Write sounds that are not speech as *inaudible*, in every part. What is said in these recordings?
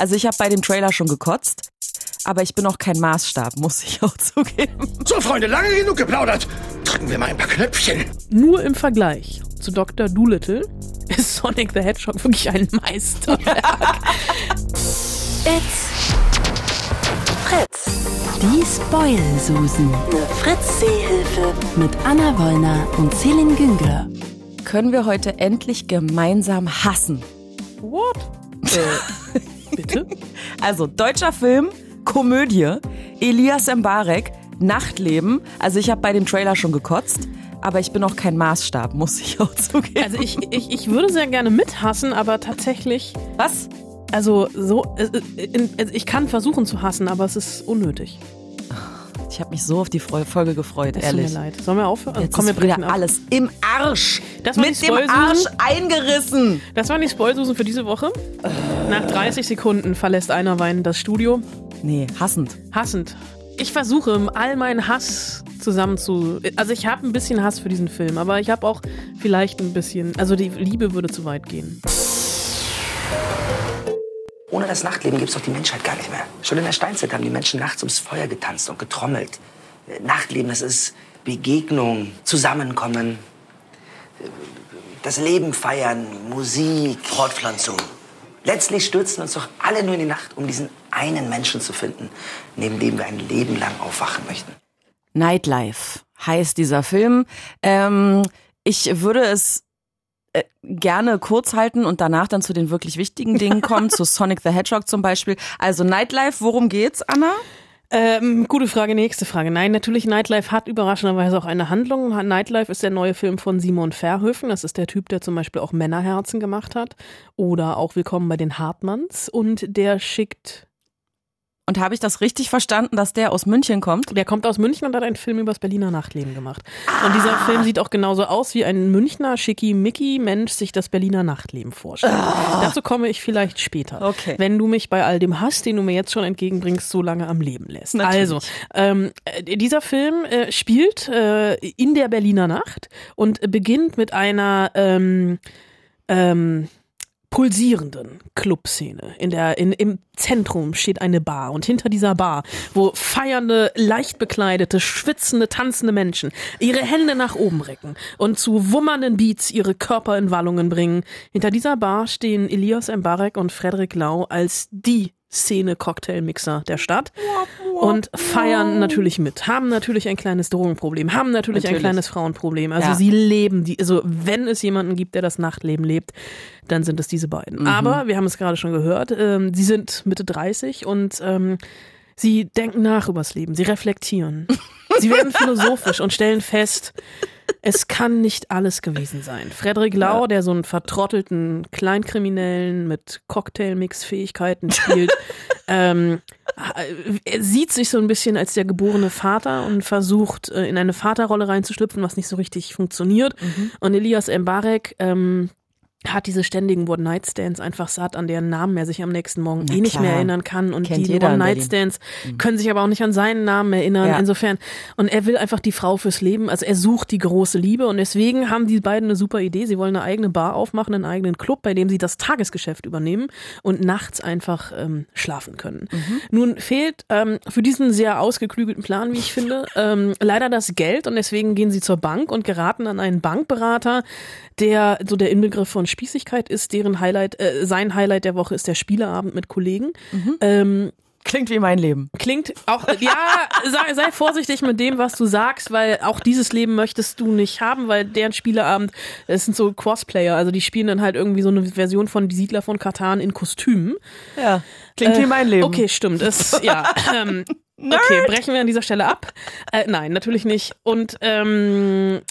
Also ich habe bei dem Trailer schon gekotzt, aber ich bin auch kein Maßstab, muss ich auch *laughs* zugeben. So, Freunde, lange genug geplaudert. Drücken wir mal ein paar Knöpfchen. Nur im Vergleich zu Dr. Doolittle ist Sonic the Hedgehog wirklich ein Meisterwerk. *laughs* It's Fritz. Die Spoil-Susen. Eine Fritz-Seehilfe. Mit Anna Wollner und Celine Güngler. Können wir heute endlich gemeinsam hassen? What? *laughs* Bitte? Also deutscher Film, Komödie, Elias Mbarek, Nachtleben. Also ich habe bei dem Trailer schon gekotzt. Aber ich bin auch kein Maßstab, muss ich auch zugeben. Also ich, ich, ich würde sehr gerne mithassen, aber tatsächlich, Was? also so, äh, äh, also ich kann versuchen zu hassen, aber es ist unnötig. Ich habe mich so auf die Folge gefreut, Es tut mir ehrlich. leid. Sollen wir aufhören? Jetzt Komm, wir ist wieder brechen ab. alles im Arsch. Das war Mit dem. Arsch eingerissen. Das waren die Spoilsusen für diese Woche. Nach 30 Sekunden verlässt einer weinend das Studio. Nee, hassend. Hassend. Ich versuche all meinen Hass zusammen zu. Also ich habe ein bisschen Hass für diesen Film, aber ich habe auch vielleicht ein bisschen. Also die Liebe würde zu weit gehen. Ohne das Nachtleben gibt's doch die Menschheit gar nicht mehr. Schon in der Steinzeit haben die Menschen nachts ums Feuer getanzt und getrommelt. Äh, Nachtleben, das ist Begegnung, Zusammenkommen, äh, das Leben feiern, Musik. Fortpflanzung. Letztlich stürzen uns doch alle nur in die Nacht, um diesen einen Menschen zu finden, neben dem wir ein Leben lang aufwachen möchten. Nightlife heißt dieser Film. Ähm, ich würde es äh, gerne kurz halten und danach dann zu den wirklich wichtigen Dingen *laughs* kommen, zu Sonic the Hedgehog zum Beispiel. Also Nightlife, worum geht's, Anna? Ähm, gute Frage, nächste Frage. Nein, natürlich, Nightlife hat überraschenderweise auch eine Handlung. Nightlife ist der neue Film von Simon Verhoeven. Das ist der Typ, der zum Beispiel auch Männerherzen gemacht hat. Oder auch Willkommen bei den Hartmanns. Und der schickt, Und habe ich das richtig verstanden, dass der aus München kommt? der kommt aus München und hat einen Film über das Berliner Nachtleben gemacht. Und dieser Film sieht auch genauso aus, wie ein Münchner Schickimicki-Mensch sich das Berliner Nachtleben vorstellt. Dazu komme ich vielleicht später. Okay. Wenn du mich bei all dem Hass, den du mir jetzt schon entgegenbringst, so lange am Leben lässt. Natürlich. Also, ähm, äh, dieser Film äh, spielt äh, in der Berliner Nacht und beginnt mit einer ähm, ähm, pulsierenden Clubszene. In der, in, Im Zentrum steht eine Bar und hinter dieser Bar, wo feiernde, leicht bekleidete, schwitzende, tanzende Menschen ihre Hände nach oben recken und zu wummernden Beats ihre Körper in Wallungen bringen. Hinter dieser Bar stehen Elias Mbarek und Frederik Lau als die Szene-Cocktailmixer der Stadt und feiern natürlich mit, haben natürlich ein kleines Drogenproblem, haben natürlich, ein Natürlich. kleines Frauenproblem. Also Ja. sie leben die, also wenn es jemanden gibt, der das Nachtleben lebt, dann sind es diese beiden. Aber wir haben es gerade schon gehört, ähm, sie sind Mitte 30 und ähm, sie denken nach übers Leben, sie reflektieren. *laughs* sie werden philosophisch und stellen fest, es kann nicht alles gewesen sein. Frederik Lau, der so einen vertrottelten Kleinkriminellen mit Cocktailmix-Fähigkeiten spielt, *laughs* ähm, er sieht sich so ein bisschen als der geborene Vater und versucht, äh, in eine Vaterrolle reinzuschlüpfen, was nicht so richtig funktioniert. Mhm. Und Elias Mbarek ähm, hat diese ständigen One-Night-Stands einfach satt, an deren Namen er sich am nächsten Morgen Na eh nicht klar. mehr erinnern kann. Und Kennt die. One-Night-Stands können sich aber auch nicht an seinen Namen erinnern. Ja. Insofern, und er will einfach die Frau fürs Leben. Also er sucht die große Liebe und deswegen haben die beiden eine super Idee. Sie wollen eine eigene Bar aufmachen, einen eigenen Club, bei dem sie das Tagesgeschäft übernehmen und nachts einfach ähm, schlafen können. Nun fehlt ähm, für diesen sehr ausgeklügelten Plan, wie ich finde, ähm, leider das Geld und deswegen gehen sie zur Bank und geraten an einen Bankberater, der so der Inbegriff von Spießigkeit ist, deren Highlight, äh, sein Highlight der Woche ist der Spieleabend mit Kollegen. Ähm, Klingt wie mein Leben. Klingt auch, ja, sei, sei vorsichtig mit dem, was du sagst, weil auch dieses Leben möchtest du nicht haben, weil deren Spieleabend, das sind so Crossplayer, also die spielen dann halt irgendwie so eine Version von Die Siedler von Katan in Kostümen. Ja. Klingt wie mein Leben. Okay, stimmt. Es, ja. Ähm, *laughs* okay, brechen wir an dieser Stelle ab. Äh, nein, natürlich nicht. Und ähm,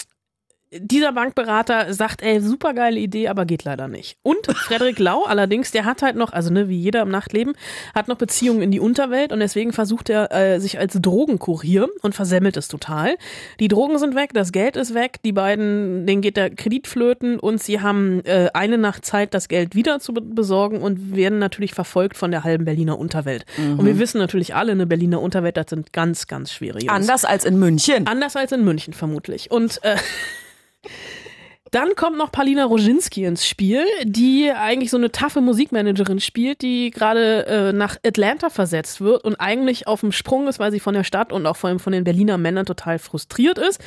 dieser Bankberater sagt, ey, super geile Idee, aber geht leider nicht. Und Frederik Lau allerdings, der hat halt noch, also ne, wie jeder im Nachtleben, hat noch Beziehungen in die Unterwelt und deswegen versucht er äh, sich als Drogenkurier und versemmelt es total. Die Drogen sind weg, das Geld ist weg, die beiden, denen geht der Kredit flöten und sie haben äh, eine Nacht Zeit, das Geld wieder zu be- besorgen und werden natürlich verfolgt von der halben Berliner Unterwelt. Und wir wissen natürlich alle, eine Berliner Unterwelt, das sind ganz, ganz schwere Jungs. Anders als in München. Anders als in München vermutlich. Und äh, *laughs* Dann kommt noch Palina Roginski ins Spiel, die eigentlich so eine taffe Musikmanagerin spielt, die gerade äh, nach Atlanta versetzt wird und eigentlich auf dem Sprung ist, weil sie von der Stadt und auch vor allem von den Berliner Männern total frustriert ist.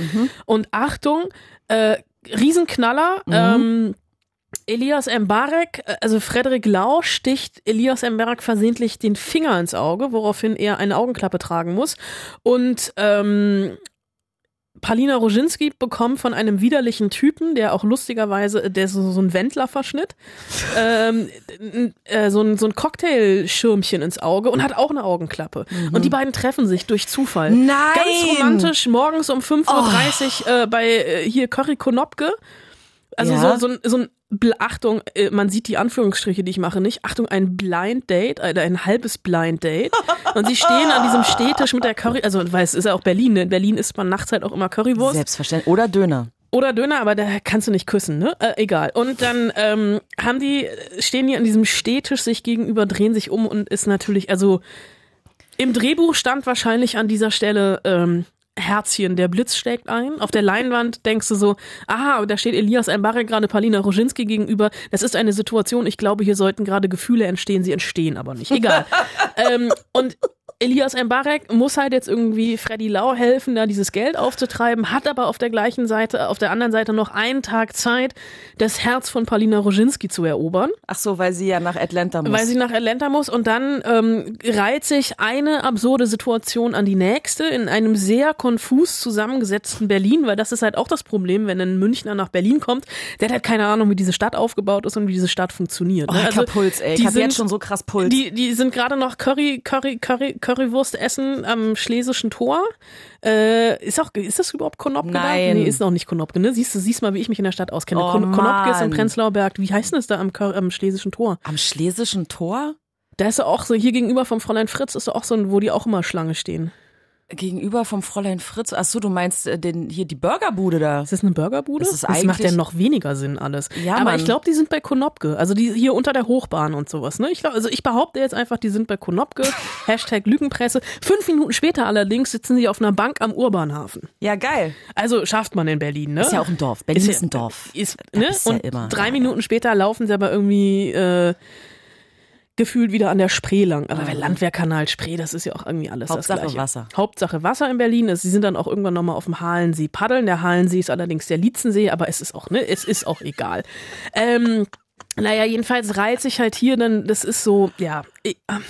Und Achtung, äh, Riesenknaller. Ähm, Elias Mbarek, äh, also Frederik Lau sticht Elias Mbarek versehentlich den Finger ins Auge, woraufhin er eine Augenklappe tragen muss. Und ähm, Palina Roginski bekommt von einem widerlichen Typen, der auch lustigerweise, der ist so, so ein Wendler-Verschnitt, *laughs* ähm, äh, so ein, so ein Cocktailschirmchen ins Auge und hat auch eine Augenklappe. Und die beiden treffen sich durch Zufall. Nein! Ganz romantisch, morgens um 5.30 Uhr äh, bei äh, hier Curry Konopke. Also Ja. so, so, ein- so ein, Achtung, äh, man sieht die Anführungsstriche, die ich mache, nicht. Achtung, ein Blind Date, äh, ein halbes Blind Date. Und sie stehen an diesem Stehtisch mit der Curry, also weil es ist ja auch Berlin, ne? In Berlin isst man nachts halt auch immer Currywurst. Selbstverständlich. Oder Döner. Oder Döner, aber da kannst du nicht küssen, ne? Äh, egal. Und dann ähm, haben die, stehen die an diesem Stehtisch sich gegenüber, drehen sich um und ist natürlich, also im Drehbuch stand wahrscheinlich an dieser Stelle ähm, Herzchen, der Blitz schlägt ein. Auf der Leinwand denkst du so, aha, da steht Elias Mbarek gerade Palina Roginski gegenüber. Das ist eine Situation, ich glaube, hier sollten gerade Gefühle entstehen, sie entstehen aber nicht. Egal. *laughs* ähm, und Elias Mbarek muss halt jetzt irgendwie Freddy Lau helfen, da dieses Geld aufzutreiben, hat aber auf der gleichen Seite, auf der anderen Seite noch einen Tag Zeit, das Herz von Palina Roginski zu erobern Ach so, weil sie ja nach Atlanta muss. weil sie nach Atlanta muss und dann ähm, reiht sich eine absurde Situation an die nächste in einem sehr konfus zusammengesetzten Berlin, weil das ist halt auch das Problem, wenn ein Münchner nach Berlin kommt, der hat halt keine Ahnung, wie diese Stadt aufgebaut ist und wie diese Stadt funktioniert. oh, ne? ich hab Puls, ey. Ich die hab jetzt sind- schon so krass Puls. Die, die sind gerade noch Curry, Curry, Curry, Currywurst essen am Schlesischen Tor. Äh, ist auch, ist das überhaupt Konopke Nein. da? Nee, ist noch nicht Konopke, ne? Siehst du, siehst mal, wie ich mich in der Stadt auskenne. Oh, Kon Konopke ist in. Prenzlauer Berg. Wie heißt denn das da am, am Schlesischen Tor? Am Schlesischen Tor? Da ist ja auch so, hier gegenüber vom Fräulein Fritz ist ja auch so ein, wo die auch immer Schlange stehen. Gegenüber vom Fräulein Fritz. Ach so, du meinst äh, den, hier die Burgerbude da. Ist das eine Burgerbude? Das ist macht ja noch weniger Sinn alles. Ja, Aber Mann. ich glaube, die sind bei Konopke. Also die hier unter der Hochbahn und sowas. Ne? Ich glaub, also ich behaupte jetzt einfach, die sind bei Konopke. *laughs* Hashtag Lügenpresse. Fünf Minuten später allerdings sitzen sie auf einer Bank am Urbanhafen. Ja, geil. Also schafft man in Berlin, ne? Ist ja auch ein Dorf. Berlin ist, ja- ein Dorf. Ist, ne? bist du ja und immer, drei. Minuten später laufen sie aber irgendwie äh, gefühlt wieder an der Spree lang. Aber der Landwehrkanal Spree, das ist ja auch irgendwie alles Ah. Hauptsache das Gleiche. Wasser. Hauptsache Wasser in Berlin. ist. Sie sind dann auch irgendwann nochmal auf dem Halensee paddeln. Der Halensee ist allerdings der Lietzensee, aber es ist auch, ne, es ist auch egal. Ähm, naja, jedenfalls reiht sich halt hier dann, das ist so, ja, ich, ähm,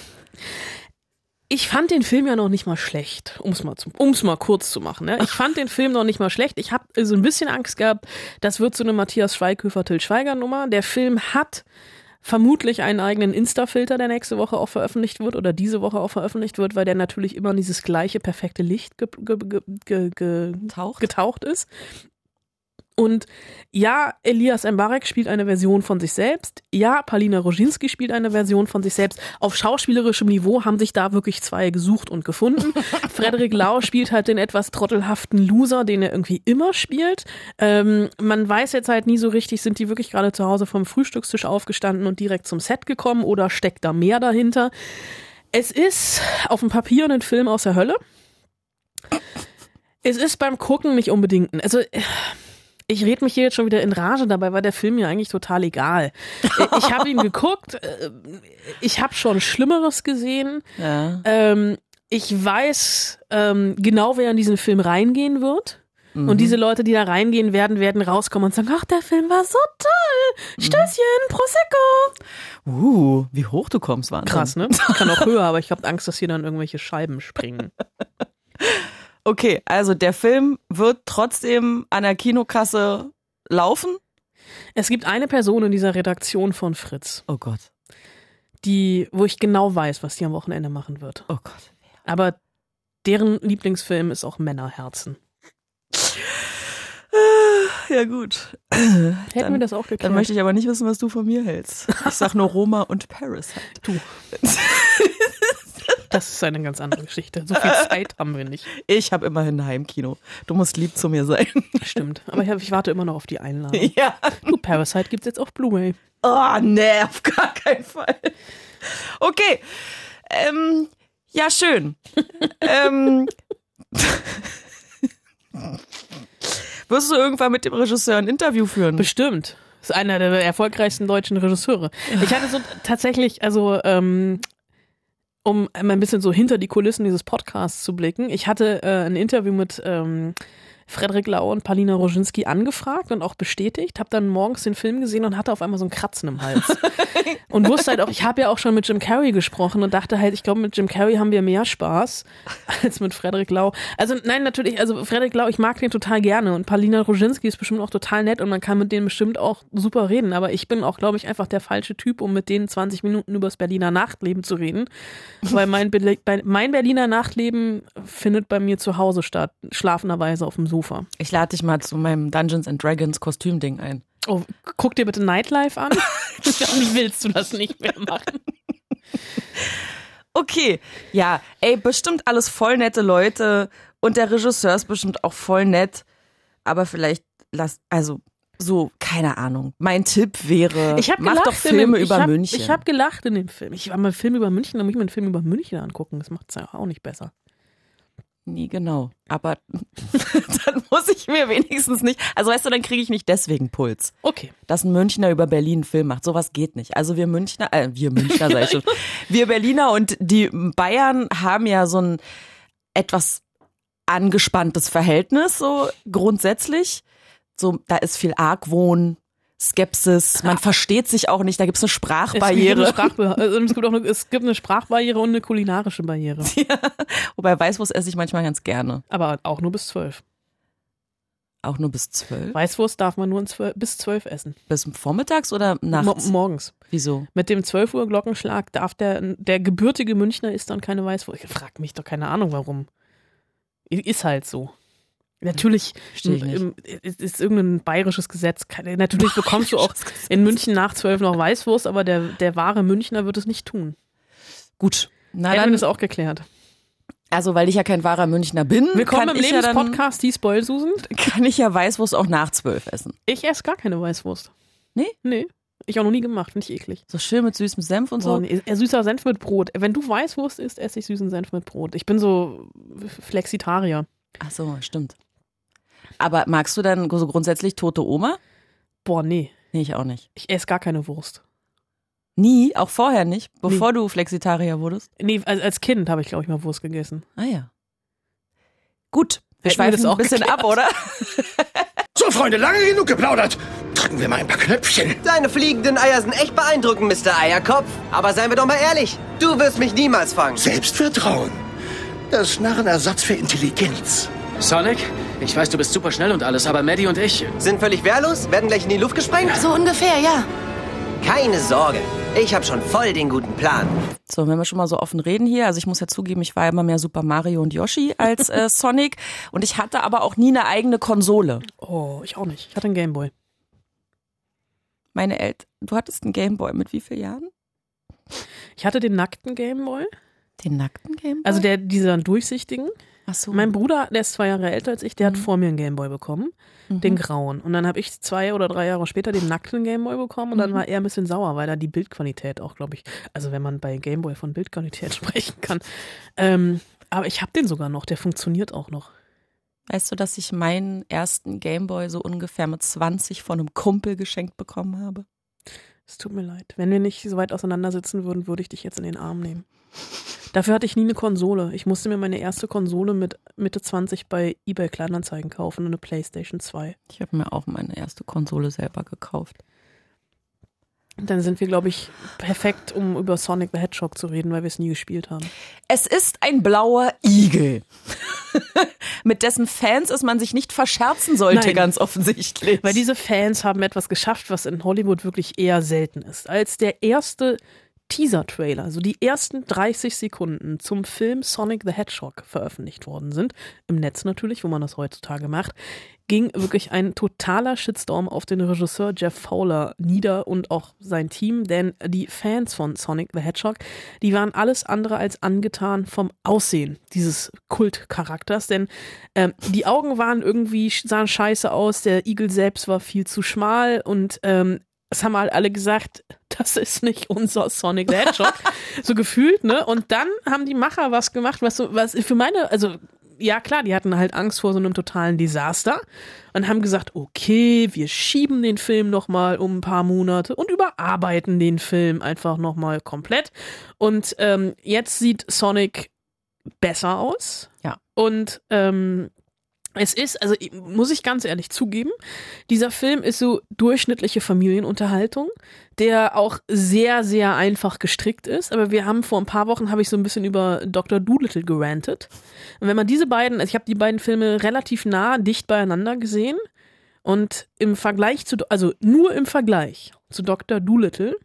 ich fand den Film ja noch nicht mal schlecht, um es mal, zu- um's mal kurz zu machen. Ne? Ich fand den Film noch nicht mal schlecht. Ich habe so ein bisschen Angst gehabt, das wird so eine Matthias Schweighöfer-Till Schweiger-Nummer. Der Film hat vermutlich einen eigenen Insta-Filter, der nächste Woche auch veröffentlicht wird oder diese Woche auch veröffentlicht wird, weil der natürlich immer in dieses gleiche perfekte Licht ge ge ge ge ge Taucht? getaucht ist. Und ja, Elias Mbarek spielt eine Version von sich selbst. Ja, Palina Roginski spielt eine Version von sich selbst. Auf schauspielerischem Niveau haben sich da wirklich zwei gesucht und gefunden. *laughs* Frederik Lau spielt halt den etwas trottelhaften Loser, den er irgendwie immer spielt. Ähm, man weiß jetzt halt nie so richtig, sind die wirklich gerade zu Hause vom Frühstückstisch aufgestanden und direkt zum Set gekommen oder steckt da mehr dahinter? Es ist auf dem Papier ein Film aus der Hölle. Es ist beim Gucken nicht unbedingt, ein- also ich rede mich hier jetzt schon wieder in Rage, dabei war der Film mir eigentlich total egal. *laughs* Ich habe ihn geguckt, äh, ich habe schon Schlimmeres gesehen. Ja. Ähm, ich weiß ähm, genau, wer in diesen Film reingehen wird. Mhm. Und diese Leute, die da reingehen werden, werden rauskommen und sagen, ach, der Film war so toll. Mhm. Stößchen, Prosecco. Uh, wie hoch du kommst, Wahnsinn. Krass, ne? Kann auch höher, aber ich habe Angst, dass hier dann irgendwelche Scheiben springen. *laughs* Okay, also der Film wird trotzdem an der Kinokasse laufen. Es gibt eine Person in dieser Redaktion von Fritz, Oh Gott. die, wo ich genau weiß, was die am Wochenende machen wird. Oh Gott. Aber deren Lieblingsfilm ist auch Männerherzen. Ja gut. Hätten Dann- wir das auch geklärt? Dann möchte ich aber nicht wissen, was du von mir hältst. Ich sag nur Roma und Paris. du. *laughs* Das ist eine ganz andere Geschichte. So viel Zeit haben wir nicht. Ich habe immerhin ein Heimkino. Du musst lieb zu mir sein. Stimmt. Aber ich, hab, ich warte immer noch auf die Einladung. *laughs* ja. Du, Parasite gibt's jetzt auf Blu-ray. Oh, nee, auf gar keinen Fall. Okay. Ähm, ja, schön. ähm, *laughs* wirst du irgendwann mit dem Regisseur ein Interview führen. Bestimmt. Das ist einer der erfolgreichsten deutschen Regisseure. Ich hatte so tatsächlich, also ähm, um ein bisschen so hinter die Kulissen dieses Podcasts zu blicken, ich hatte äh, ein Interview mit ähm, Frederik Lau und Palina Roginski angefragt und auch bestätigt, habe dann morgens den Film gesehen und hatte auf einmal so ein Kratzen im Hals. *laughs* und wusste halt auch, ich habe ja auch schon mit Jim Carrey gesprochen und dachte halt, ich glaube, mit Jim Carrey haben wir mehr Spaß *laughs* als mit Frederik Lau. Also nein, natürlich, also Frederik Lau, ich mag den total gerne und Palina Roginski ist bestimmt auch total nett und man kann mit denen bestimmt auch super reden, aber ich bin auch, glaube ich, einfach der falsche Typ, um mit denen 20 Minuten übers Berliner Nachtleben zu reden, weil mein, Be mein Berliner Nachtleben findet bei mir zu Hause statt, schlafenderweise auf dem Sofa. Ich lade dich mal zu meinem Dungeons and Dragons Kostümding ein. Oh, guck dir bitte Nightlife an. *laughs* Wie willst du das nicht mehr machen? Okay, ja, ey, bestimmt alles voll nette Leute und der Regisseur ist bestimmt auch voll nett, aber vielleicht lass, also so, keine Ahnung. Mein Tipp wäre, Ich hab mach doch Filme dem, über ich hab, München. Ich habe gelacht in dem Film. Ich war mal einen Film über München, dann muss ich mir einen Film über München angucken. Das macht es ja auch nicht besser. Nie genau. Aber *laughs* dann muss ich mir wenigstens nicht. Also weißt du, dann kriege ich nicht deswegen Puls. Okay. Dass ein Münchner über Berlin einen Film macht. Sowas geht nicht. Also wir Münchner, äh, wir Münchner sag ich schon. *laughs* Wir Berliner und die Bayern haben ja so ein etwas angespanntes Verhältnis, so grundsätzlich. So, da ist viel Argwohn, Skepsis, man versteht sich auch nicht, da gibt's eine Es gibt, Sprachbarriere. eine Sprachbe also es, gibt eine, es gibt eine Sprachbarriere und eine kulinarische Barriere. *laughs* Wobei Weißwurst esse ich manchmal ganz gerne. Aber auch nur bis zwölf. Auch nur bis zwölf. Weißwurst darf man nur zwölf, bis zwölf essen. Bis vormittags oder Mo nachts? morgens. Wieso? Mit dem 12 Uhr Glockenschlag darf der, der gebürtige Münchner isst dann keine Weißwurst. Ich frag mich doch keine Ahnung warum. Ist halt so. Natürlich ist ist irgendein bayerisches Gesetz. Natürlich bekommst du auch in München nach zwölf noch Weißwurst, aber der, der wahre Münchner wird es nicht tun. Gut. Na dann, ist auch geklärt. also weil ich ja kein wahrer Münchner bin, Willkommen kann im ich, ja Lebenspodcast, die Spoilsusen. kann ich ja Weißwurst auch nach zwölf essen. Ich esse gar keine Weißwurst. Nee? Nee. Ich auch noch nie gemacht, finde ich eklig. So schön mit süßem Senf und so. So. nee, äh, süßer Senf mit Brot. Wenn du Weißwurst isst, esse ich süßen Senf mit Brot. Ich bin so Flexitarier. Ach so, stimmt. Aber magst du dann so grundsätzlich tote Oma? Boah, nee. Nee, ich auch nicht. Ich esse gar keine Wurst. Nie, auch vorher nicht, bevor du Flexitarier wurdest. Nee, als, als Kind habe ich, glaube ich, mal Wurst gegessen. Ah ja. Gut, wir Hätten wir schweifen das auch ein bisschen geklärt. ab, oder? *laughs* So, Freunde, lange genug geplaudert. Drücken wir mal ein paar Knöpfchen. Deine fliegenden Eier sind echt beeindruckend, Mr. Eierkopf. Aber seien wir doch mal ehrlich, du wirst mich niemals fangen. Selbstvertrauen. Das Narrenersatz für Intelligenz. Sonic, ich weiß, du bist super schnell und alles, aber Maddie und ich. Sind völlig wehrlos, werden gleich in die Luft gesprengt? So ungefähr, ja. Keine Sorge, ich habe schon voll den guten Plan. So, wenn wir schon mal so offen reden hier, also ich muss ja zugeben, ich war immer mehr Super Mario und Yoshi als äh, *laughs* Sonic und ich hatte aber auch nie eine eigene Konsole. Oh, ich auch nicht. Ich hatte einen Gameboy. Meine Eltern, du hattest einen Gameboy mit wie vielen Jahren? Ich hatte den nackten Gameboy. Den nackten Gameboy? Also der, dieser durchsichtigen. Ach so. Mein Bruder, der ist zwei Jahre älter als ich, der hat vor mir einen Gameboy bekommen. Den grauen. Und dann habe ich zwei oder drei Jahre später den nackten Gameboy bekommen und dann war er ein bisschen sauer, weil da die Bildqualität auch, glaube ich, also wenn man bei Gameboy von Bildqualität *laughs* sprechen kann. Ähm, aber ich habe den sogar noch, der funktioniert auch noch. Weißt du, dass ich meinen ersten Gameboy so ungefähr mit 20 von einem Kumpel geschenkt bekommen habe? Es tut mir leid. Wenn wir nicht so weit auseinandersitzen würden, würde ich dich jetzt in den Arm nehmen. Dafür hatte ich nie eine Konsole. Ich musste mir meine erste Konsole mit Mitte 20 bei eBay Kleinanzeigen kaufen, eine PlayStation 2. Ich habe mir auch meine erste Konsole selber gekauft. Und dann sind wir, glaube ich, perfekt, um über Sonic the Hedgehog zu reden, weil wir es nie gespielt haben. Es ist ein blauer Igel. *laughs* Mit dessen Fans es man sich nicht verscherzen sollte, Nein. ganz offensichtlich. Weil diese Fans haben etwas geschafft, was in Hollywood wirklich eher selten ist. Als der erste Teaser-Trailer, also die ersten 30 Sekunden zum Film Sonic the Hedgehog veröffentlicht worden sind, im Netz natürlich, wo man das heutzutage macht, ging wirklich ein totaler Shitstorm auf den Regisseur Jeff Fowler nieder und auch sein Team, denn die Fans von Sonic the Hedgehog, die waren alles andere als angetan vom Aussehen dieses Kultcharakters, denn ähm, die Augen waren irgendwie, sahen scheiße aus, der Igel selbst war viel zu schmal und ähm, es haben halt alle gesagt, das ist nicht unser Sonic the Hedgehog. so gefühlt, ne? Und dann haben die Macher was gemacht, was so, was für meine, also ja klar, die hatten halt Angst vor so einem totalen Desaster und haben gesagt, okay, wir schieben den Film noch mal um ein paar Monate und überarbeiten den Film einfach noch mal komplett. Und ähm, jetzt sieht Sonic besser aus. Ja. Und ähm, es ist, also muss ich ganz ehrlich zugeben, dieser Film ist so durchschnittliche Familienunterhaltung, der auch sehr, sehr einfach gestrickt ist. Aber wir haben vor ein paar Wochen, habe ich so ein bisschen über Dr. Doolittle gerantet. Und wenn man diese beiden, also ich habe die beiden Filme relativ nah, dicht beieinander gesehen. Und im Vergleich zu, also nur im Vergleich zu Dr. Doolittle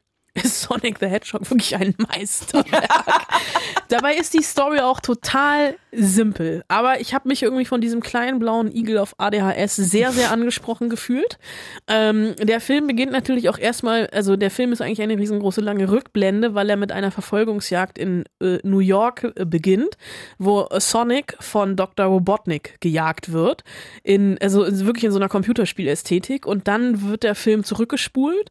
ist Sonic the Hedgehog wirklich ein Meisterwerk. *laughs* Dabei ist die Story auch total simpel. Aber ich habe mich irgendwie von diesem kleinen blauen Igel auf ADHS sehr, sehr angesprochen gefühlt. Ähm, der Film beginnt natürlich auch erstmal, also der Film ist eigentlich eine riesengroße lange Rückblende, weil er mit einer Verfolgungsjagd in äh, New York äh, beginnt, wo Sonic von Dr. Robotnik gejagt wird. In, also wirklich in so einer Computerspielästhetik. Und dann wird der Film zurückgespult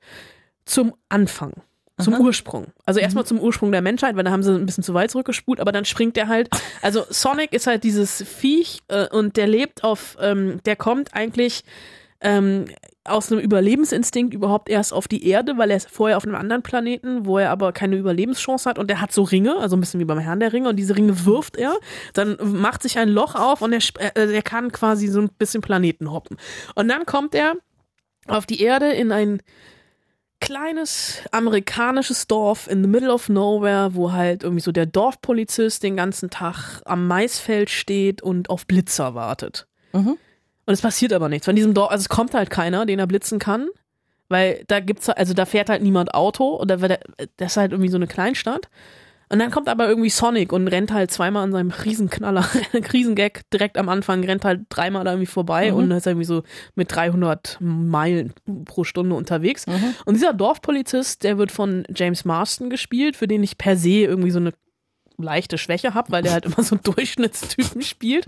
zum Anfang zum Aha. Ursprung. Also erstmal mhm. zum Ursprung der Menschheit, weil da haben sie ein bisschen zu weit zurückgespult, aber dann springt der halt. Also Sonic ist halt dieses Viech äh, und der lebt auf, ähm, der kommt eigentlich ähm, aus einem Überlebensinstinkt überhaupt erst auf die Erde, weil er ist vorher auf einem anderen Planeten, wo er aber keine Überlebenschance hat und er hat so Ringe, also ein bisschen wie beim Herrn der Ringe und diese Ringe wirft er, dann macht sich ein Loch auf und er, äh, er kann quasi so ein bisschen Planeten hoppen. Und dann kommt er auf die Erde in ein kleines amerikanisches Dorf in the middle of nowhere, wo halt irgendwie so der Dorfpolizist den ganzen Tag am Maisfeld steht und auf Blitzer wartet. Mhm. Und es passiert aber nichts. Von diesem Dorf, also es kommt halt keiner, den er blitzen kann, weil da gibt's, also da fährt halt niemand Auto oder das ist halt irgendwie so eine Kleinstadt. Und dann kommt aber irgendwie Sonic und rennt halt zweimal an seinem Riesenknaller, *laughs* Riesengag direkt am Anfang, rennt halt dreimal da irgendwie vorbei mhm. und ist irgendwie so mit 300 Meilen pro Stunde unterwegs. Mhm. Und dieser Dorfpolizist, der wird von James Marston gespielt, für den ich per se irgendwie so eine leichte Schwäche habe, weil der halt *laughs* immer so Durchschnittstypen spielt.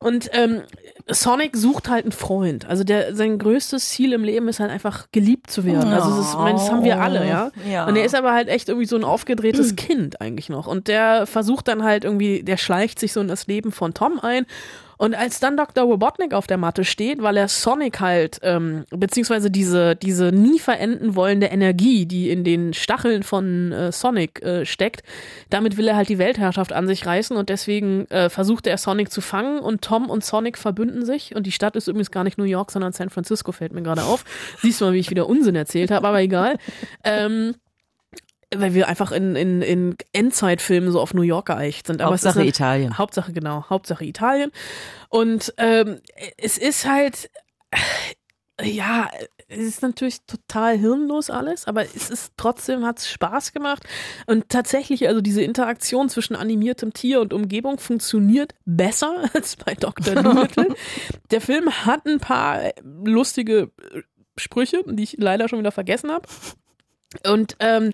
Und ähm, Sonic sucht halt einen Freund. Also der sein größtes Ziel im Leben ist halt einfach geliebt zu werden. Also das, ist, ich meine, das haben wir alle, ja? ja. Und er ist aber halt echt irgendwie so ein aufgedrehtes Kind eigentlich noch. Und der versucht dann halt irgendwie, der schleicht sich so in das Leben von Tom ein und als dann Dr. Robotnik auf der Matte steht, weil er Sonic halt, ähm, beziehungsweise diese, diese nie verenden wollende Energie, die in den Stacheln von äh, Sonic äh, steckt, damit will er halt die Weltherrschaft an sich reißen und deswegen äh, versucht er Sonic zu fangen und Tom und Sonic verbünden sich und die Stadt ist übrigens gar nicht New York, sondern San Francisco, fällt mir gerade auf. Siehst du mal, wie ich wieder Unsinn erzählt habe, aber egal. Ähm, weil wir einfach in, in, in Endzeitfilmen so auf New York geeicht sind. Aber Hauptsache halt, Italien. Hauptsache, genau, Hauptsache Italien. Und ähm, es ist halt, ja, es ist natürlich total hirnlos alles, aber es ist trotzdem hat es Spaß gemacht und tatsächlich also diese Interaktion zwischen animiertem Tier und Umgebung funktioniert besser *laughs* als bei Dr. Dolittle. *laughs* Der Film hat ein paar lustige Sprüche, die ich leider schon wieder vergessen habe. Und ähm,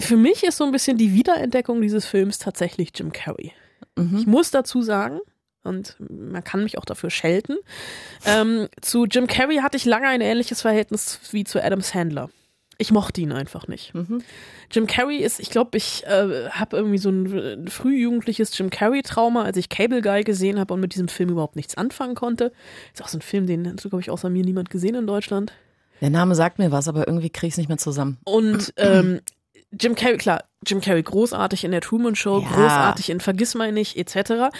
für mich ist so ein bisschen die Wiederentdeckung dieses Films tatsächlich Jim Carrey. Mhm. Ich muss dazu sagen, und man kann mich auch dafür schelten, ähm, zu Jim Carrey hatte ich lange ein ähnliches Verhältnis wie zu Adam Sandler. Ich mochte ihn einfach nicht. Mhm. Jim Carrey ist, ich glaube, ich äh, habe irgendwie so ein frühjugendliches Jim Carrey-Trauma, als ich Cable Guy gesehen habe und mit diesem Film überhaupt nichts anfangen konnte. Ist auch so ein Film, den hat, glaube ich, außer mir niemand gesehen in Deutschland. Der Name sagt mir was, aber irgendwie kriege ich es nicht mehr zusammen. Und ähm, Jim Carrey, klar, Jim Carrey großartig in der Truman Show, ja. großartig in Vergiss nicht, etc.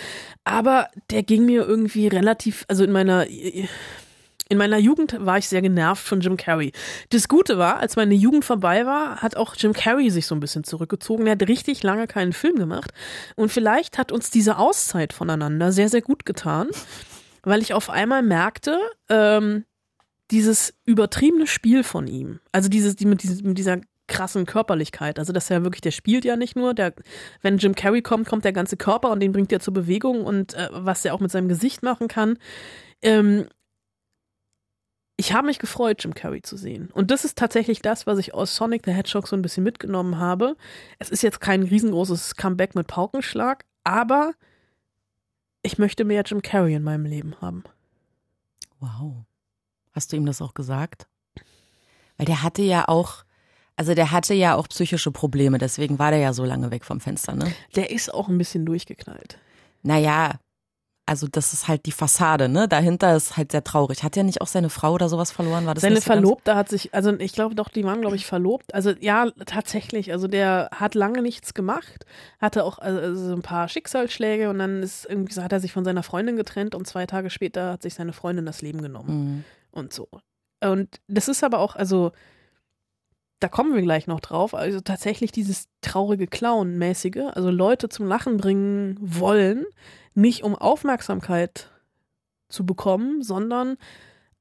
Aber der ging mir irgendwie relativ, also in meiner in meiner Jugend war ich sehr genervt von Jim Carrey. Das Gute war, als meine Jugend vorbei war, hat auch Jim Carrey sich so ein bisschen zurückgezogen. Er hat richtig lange keinen Film gemacht. Und vielleicht hat uns diese Auszeit voneinander sehr, sehr gut getan, weil ich auf einmal merkte, ähm, dieses übertriebene Spiel von ihm, also dieses, die, mit dieser krassen Körperlichkeit. Also das ist ja wirklich, der spielt ja nicht nur, der, wenn Jim Carrey kommt, kommt der ganze Körper und den bringt er zur Bewegung und äh, was er auch mit seinem Gesicht machen kann. Ähm, ich habe mich gefreut, Jim Carrey zu sehen. Und das ist tatsächlich das, was ich aus Sonic the Hedgehog so ein bisschen mitgenommen habe. Es ist jetzt kein riesengroßes Comeback mit Paukenschlag, aber ich möchte mehr Jim Carrey in meinem Leben haben. Wow. Hast du ihm das auch gesagt? Weil der hatte ja auch, also der hatte ja auch psychische Probleme, deswegen war der ja so lange weg vom Fenster, ne? Der ist auch ein bisschen durchgeknallt. naja, also das ist halt die Fassade, ne? Dahinter ist halt sehr traurig. Hat er nicht auch seine Frau oder sowas verloren? War das Seine so Verlobte hat sich, also ich glaube doch, die waren, glaube ich, verlobt. Also ja, tatsächlich. Also der hat lange nichts gemacht, hatte auch also so ein paar Schicksalsschläge und dann ist irgendwie so, hat er sich von seiner Freundin getrennt und zwei Tage später hat sich seine Freundin das Leben genommen Mhm. und so. Und das ist aber auch, also da kommen wir gleich noch drauf, also tatsächlich dieses traurige Clown-mäßige, also Leute zum Lachen bringen wollen, nicht um Aufmerksamkeit zu bekommen, sondern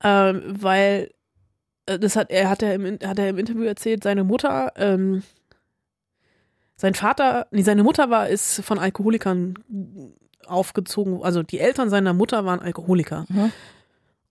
ähm, weil äh, das hat er hat er im, hat er im Interview erzählt, seine Mutter, ähm, sein Vater, nee, seine Mutter war ist von Alkoholikern aufgezogen, also die Eltern seiner Mutter waren Alkoholiker. Mhm.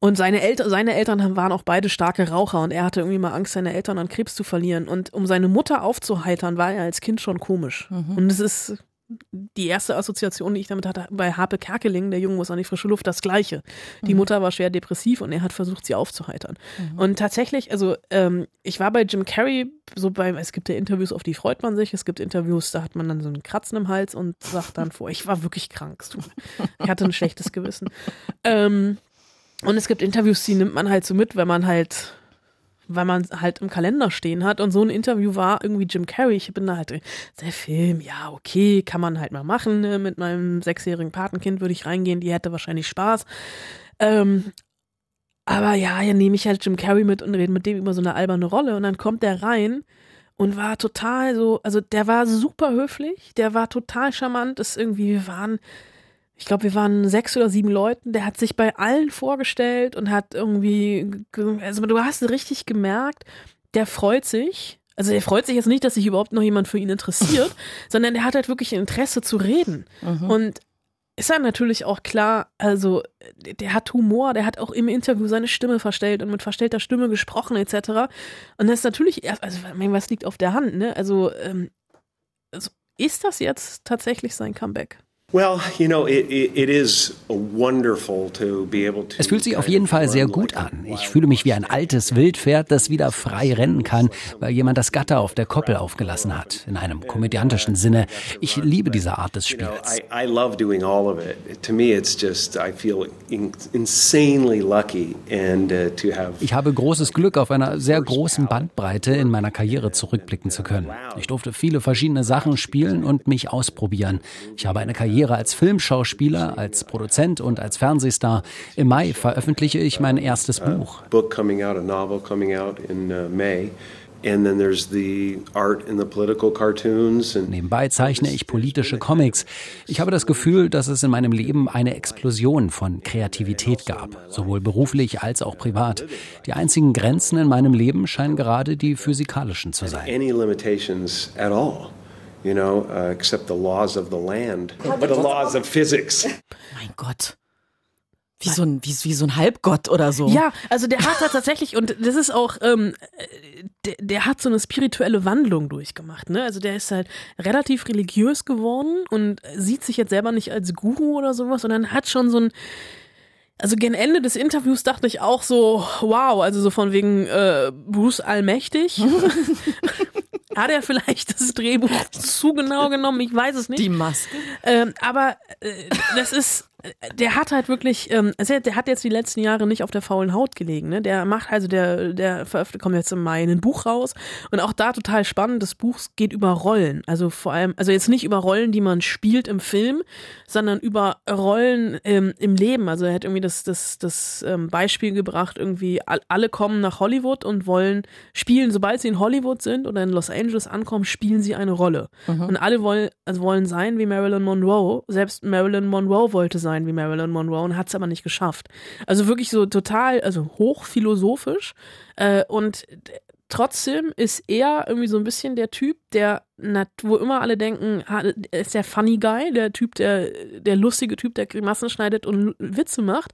Und seine Eltern, seine Eltern waren auch beide starke Raucher und er hatte irgendwie mal Angst, seine Eltern an Krebs zu verlieren. Und um seine Mutter aufzuheitern, war er als Kind schon komisch. Mhm. Und es ist die erste Assoziation, die ich damit hatte, bei Harpe Kerkeling, der Junge muss an die frische Luft, das Gleiche. Die Mhm. Mutter war schwer depressiv und er hat versucht, sie aufzuheitern. Mhm. Und tatsächlich, also ähm, ich war bei Jim Carrey, so bei, es gibt ja Interviews, auf die freut man sich, es gibt Interviews, da hat man dann so einen Kratzen im Hals und sagt dann vor, ich war wirklich krank. Ich hatte ein schlechtes Gewissen. Ähm, und es gibt Interviews, die nimmt man halt so mit, wenn man halt weil man halt im Kalender stehen hat. Und so ein Interview war irgendwie Jim Carrey. Ich bin da halt, der Film, ja, okay, kann man halt mal machen. Ne? Mit meinem sechsjährigen Patenkind würde ich reingehen, die hätte wahrscheinlich Spaß. Ähm, aber ja, hier nehme ich halt Jim Carrey mit und rede mit dem über so eine alberne Rolle. Und dann kommt der rein und war total so, also der war super höflich, der war total charmant, ist irgendwie, wir waren, ich glaube, wir waren sechs oder sieben Leuten, der hat sich bei allen vorgestellt und hat irgendwie, ge- also du hast richtig gemerkt, der freut sich. Also der freut sich jetzt nicht, dass sich überhaupt noch jemand für ihn interessiert, *laughs* sondern der hat halt wirklich Interesse zu reden. Mhm. Und ist dann natürlich auch klar, also der hat Humor, der hat auch im Interview seine Stimme verstellt und mit verstellter Stimme gesprochen etc. Und das ist natürlich erst, also was liegt auf der Hand, ne? Also, ähm, also ist das jetzt tatsächlich sein Comeback? Well, you know, it, it, it is wonderful to be able to. Es fühlt sich auf jeden Fall sehr gut an. Ich fühle mich wie ein altes Wildpferd, das wieder frei rennen kann, weil jemand das Gatter auf der Koppel aufgelassen hat. In einem komödiantischen Sinne. Ich liebe diese Art des Spiels. I, I love doing all of it. To me, it's just I feel in, insanely lucky and uh, to have. Ich habe großes Glück, auf einer sehr großen Bandbreite in meiner Karriere zurückblicken zu können. Ich durfte viele verschiedene Sachen spielen und mich ausprobieren. Ich habe eine Karriere als Filmschauspieler, als Produzent und als Fernsehstar. Im Mai veröffentliche ich mein erstes Buch. uh, May, and then there's the art and the political cartoons and. Nebenbei zeichne ich politische Comics. Ich habe das Gefühl, dass es in meinem Leben eine Explosion von Kreativität gab, sowohl beruflich als auch privat. Die einzigen Grenzen in meinem Leben scheinen gerade die physikalischen zu sein. You know, uh, except the laws of the land, but the laws of physics. Mein Gott. Wie so ein, wie, wie so ein Halbgott oder so. Ja, also der hat da tatsächlich, und das ist auch, ähm, äh, der, der hat so eine spirituelle Wandlung durchgemacht, ne? Also der ist halt relativ religiös geworden und sieht sich jetzt selber nicht als Guru oder sowas, sondern hat schon so ein, also gegen Ende des Interviews dachte ich auch so, wow, also so von wegen äh, Bruce Allmächtig. *laughs* *laughs* Hat er vielleicht das Drehbuch zu genau genommen? Ich weiß es nicht. Die Maske. Ähm, aber äh, das ist, der hat halt wirklich, ähm, der hat jetzt die letzten Jahre nicht auf der faulen Haut gelegen. Ne? Der macht also, der, der veröffentlicht, kommt jetzt im Mai ein Buch raus und auch da total spannend. Das Buch geht über Rollen, also vor allem, also jetzt nicht über Rollen, die man spielt im Film, sondern über Rollen ähm, im Leben. Also er hat irgendwie das, das, das ähm, Beispiel gebracht, irgendwie all, alle kommen nach Hollywood und wollen spielen, sobald sie in Hollywood sind oder in Los Angeles ankommen, spielen sie eine Rolle. Und alle wollen, also wollen sein wie Marilyn Monroe. Selbst Marilyn Monroe wollte sein wie Marilyn Monroe und hat es aber nicht geschafft. Also wirklich so total, also hochphilosophisch. Äh, und trotzdem ist er irgendwie so ein bisschen der Typ, der, wo immer alle denken, ist der funny guy, der Typ, der, der lustige Typ, der Grimassen schneidet und Witze macht.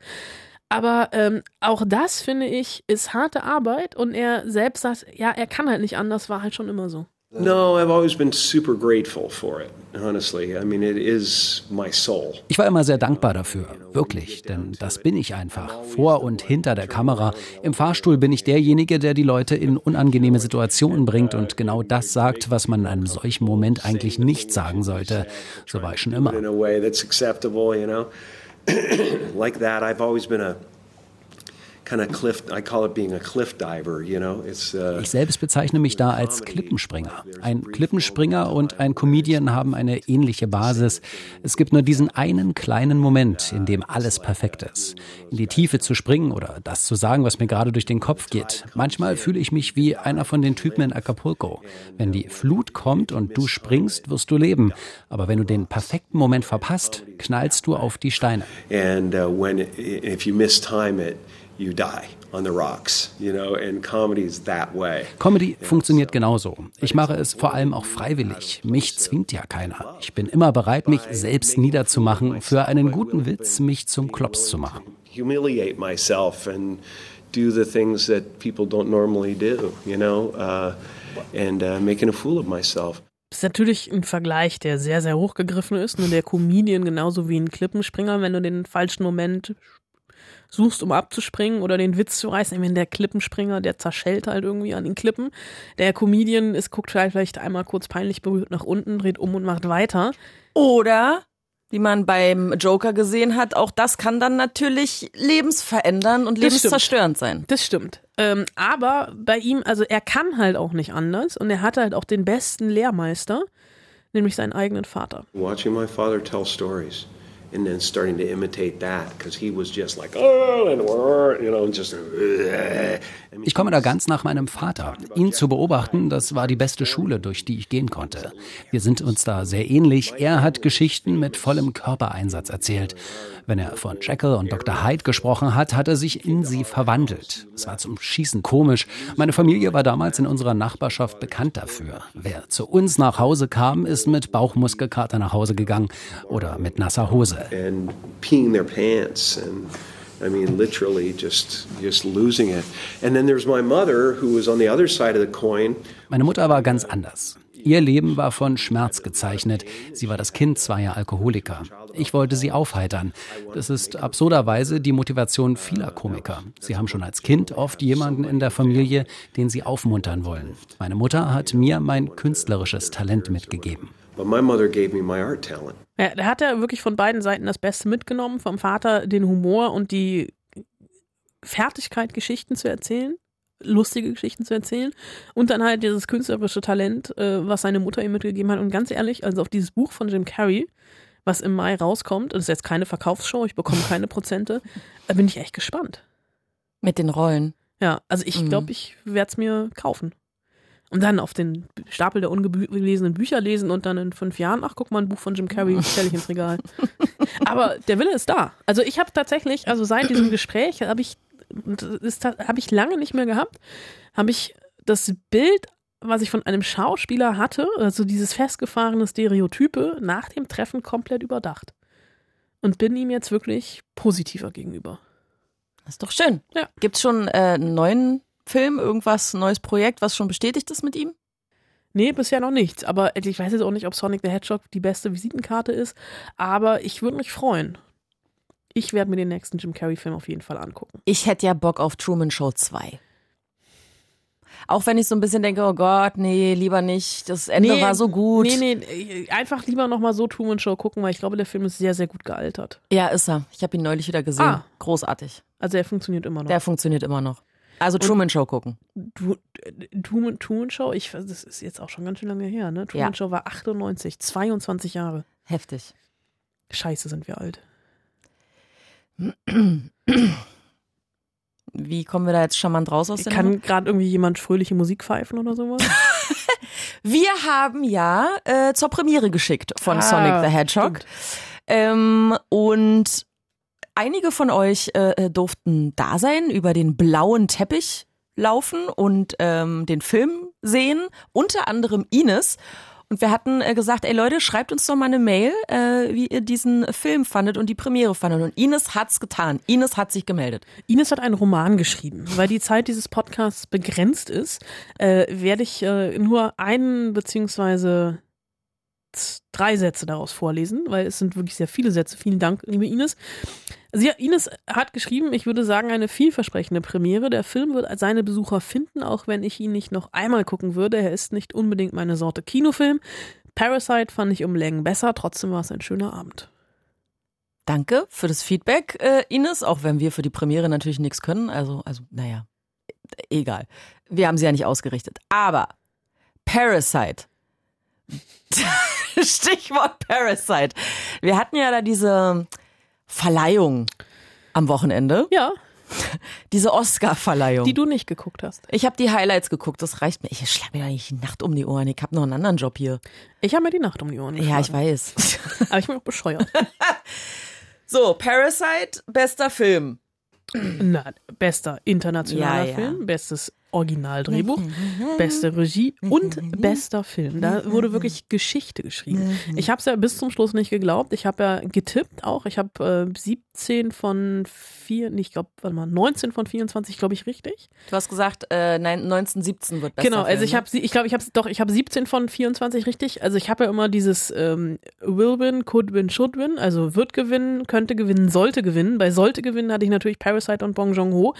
Aber ähm, auch das, finde ich, ist harte Arbeit und er selbst sagt, ja, er kann halt nicht anders, war halt schon immer so. No, I've always been super grateful for it, honestly. I mean, it is my soul. Ich war immer sehr dankbar dafür, wirklich, denn das bin ich einfach, vor und hinter der Kamera. Im Fahrstuhl bin ich derjenige, der die Leute in unangenehme Situationen bringt und genau das sagt, was man in einem solchen Moment eigentlich nicht sagen sollte. So war ich schon immer. *coughs* kind of cliff. I call it being a cliff diver. You know, it's. Uh, Ich selbst bezeichne mich da als Klippenspringer. Ein Klippenspringer und ein Comedian haben eine ähnliche Basis. Es gibt nur diesen einen kleinen Moment, in dem alles perfekt ist. In die Tiefe zu springen oder das zu sagen, was mir gerade durch den Kopf geht. Manchmal fühle ich mich wie einer von den Typen in Acapulco. Wenn die Flut kommt und du springst, wirst du leben. Aber wenn du den perfekten Moment verpasst, knallst du auf die Steine. and uh, when if you mistime it, you die on the rocks. You know, and comedy's that way. Comedy funktioniert genauso. Ich mache es vor allem auch freiwillig. Mich zwingt ja keiner. Ich bin immer bereit, mich selbst niederzumachen, für einen guten Witz mich zum Klops zu machen. Humiliate myself and do the things that people don't normally do. You know, uh, and uh, making a fool of myself. Das ist natürlich ein Vergleich, der sehr, sehr hochgegriffen ist. Nur der Comedian genauso wie ein Klippenspringer, wenn du den falschen Moment suchst, um abzuspringen oder den Witz zu reißen. Ich meine, der Klippenspringer, der zerschellt halt irgendwie an den Klippen. Der Comedian ist, guckt vielleicht einmal kurz peinlich berührt nach unten, dreht um und macht weiter. Oder, wie man beim Joker gesehen hat, auch das kann dann natürlich lebensverändern und lebenszerstörend sein. Das stimmt. Ähm, aber bei ihm, also er kann halt auch nicht anders und er hatte halt auch den besten Lehrmeister, nämlich seinen eigenen Vater. Watching my father tell stories. And then starting to imitate that because he was just like, oh, and you know, just. Ich komme da ganz nach meinem Vater. Ihn zu beobachten, das war die beste Schule, durch die ich gehen konnte. Wir sind uns da sehr ähnlich. Er hat Geschichten mit vollem Körpereinsatz erzählt. Wenn er von Jekyll und Dr. Hyde gesprochen hat, hat er sich in sie verwandelt. Es war zum Schießen komisch. Meine Familie war damals in unserer Nachbarschaft bekannt dafür. Wer zu uns nach Hause kam, ist mit Bauchmuskelkater nach Hause gegangen oder mit nasser Hose. and peeing their pants and I mean literally just just losing it. And then there's my mother who was on the other side of the coin. Meine Mutter war ganz anders. Ihr Leben war von Schmerz gezeichnet. Sie war das Kind zweier Alkoholiker. Ich wollte sie aufheitern. Das ist absurderweise die Motivation vieler Komiker. Sie haben schon als Kind oft jemanden in der Familie, den sie aufmuntern wollen. Meine Mutter hat mir mein künstlerisches Talent mitgegeben. But my mother gave me my art talent. Ja, da hat er wirklich von beiden Seiten das Beste mitgenommen. Vom Vater den Humor und die Fertigkeit, Geschichten zu erzählen, lustige Geschichten zu erzählen. Und dann halt dieses künstlerische Talent, äh, was seine Mutter ihm mitgegeben hat. Und ganz ehrlich, also auf dieses Buch von Jim Carrey, was im Mai rauskommt, das ist jetzt keine Verkaufsshow, ich bekomme keine Prozente, da bin ich echt gespannt. Mit den Rollen. Ja, also ich Mhm. glaube, ich werde es mir kaufen. Und dann auf den Stapel der ungelesenen Bücher lesen und dann in fünf Jahren, ach guck mal, ein Buch von Jim Carrey, stelle ich ins Regal. *laughs* Aber der Wille ist da. Also ich habe tatsächlich, also seit diesem *clears throat* Gespräch habe ich, habe ich lange nicht mehr gehabt, habe ich das Bild, was ich von einem Schauspieler hatte, also dieses festgefahrene Stereotype, nach dem Treffen komplett überdacht. Und bin ihm jetzt wirklich positiver gegenüber. Das ist doch schön. Ja. Gibt's schon äh, einen neuen Film, irgendwas, ein neues Projekt, was schon bestätigt ist mit ihm? Nee, bisher noch nichts. Aber ich weiß jetzt auch nicht, ob Sonic the Hedgehog die beste Visitenkarte ist. Aber ich würde mich freuen. Ich werde mir den nächsten Jim Carrey-Film auf jeden Fall angucken. Ich hätte ja Bock auf Truman Show 2. Auch wenn ich so ein bisschen denke, oh Gott, nee, lieber nicht. Das Ende war so gut. Nee, nee, einfach lieber nochmal so Truman Show gucken, weil ich glaube, der Film ist sehr, sehr gut gealtert. Ja, ist er. Ich habe ihn neulich wieder gesehen. Ah. Großartig. Also er funktioniert immer noch. Der funktioniert immer noch. Also Truman Show gucken. Du, äh, Truman, Truman Show, ich, das ist jetzt auch schon ganz schön lange her, ne? Truman Ja. Show war 98, 22 Jahre. Heftig. Scheiße, sind wir alt. Wie kommen wir da jetzt charmant raus aus der Nummer? Kann gerade irgendwie jemand fröhliche Musik pfeifen oder sowas? *laughs* Wir haben ja äh, zur Premiere geschickt von Ah, Sonic the Hedgehog. Ähm, und einige von euch äh, durften da sein, über den blauen Teppich laufen und ähm, den Film sehen, unter anderem Ines. Und wir hatten äh, gesagt, ey Leute, schreibt uns doch mal eine Mail, äh, wie ihr diesen Film fandet und die Premiere fandet. Und Ines hat's getan. Ines hat sich gemeldet. Ines hat einen Roman geschrieben. Weil die Zeit dieses Podcasts begrenzt ist, äh, werde ich äh, nur einen beziehungsweise drei Sätze daraus vorlesen, weil es sind wirklich sehr viele Sätze. Vielen Dank, liebe Ines. Sie, Ines hat geschrieben, ich würde sagen, eine vielversprechende Premiere. Der Film wird seine Besucher finden, auch wenn ich ihn nicht noch einmal gucken würde. Er ist nicht unbedingt meine Sorte Kinofilm. Parasite fand ich um Längen besser, trotzdem war es ein schöner Abend. Danke für das Feedback, äh, Ines, auch wenn wir für die Premiere natürlich nichts können. Also, also, naja, egal. Wir haben sie ja nicht ausgerichtet. Aber Parasite. *laughs* Stichwort Parasite. Wir hatten ja da diese Verleihung am Wochenende. Ja. *laughs* Diese Oscar-Verleihung. Die du nicht geguckt hast. Ich habe die Highlights geguckt, das reicht mir. Ich schlag mir nicht die Nacht um die Ohren. Ich habe noch einen anderen Job hier. Ich habe mir die Nacht um die Ohren Ja, ich weiß. *laughs* Aber ich bin auch bescheuert. *laughs* so, Parasite, bester Film. Na, bester internationaler Ja, ja. Film, bestes Originaldrehbuch, beste Regie und bester Film. Da wurde wirklich Geschichte geschrieben. Ich habe es ja bis zum Schluss nicht geglaubt. Ich habe ja getippt auch. Ich habe äh, 17 von 4, nee, ich glaube, warte mal, 19 von 24, glaube ich, richtig. Du hast gesagt, äh, nein, 1917 wird besser Genau, also Film, ich ne? habe ich glaube, ich habe doch, ich habe 17 von 24 richtig. Also ich habe ja immer dieses ähm, will win, could win, should win, also wird gewinnen, könnte gewinnen, sollte gewinnen. Bei sollte gewinnen hatte ich natürlich Parasite und Bong Joon-ho.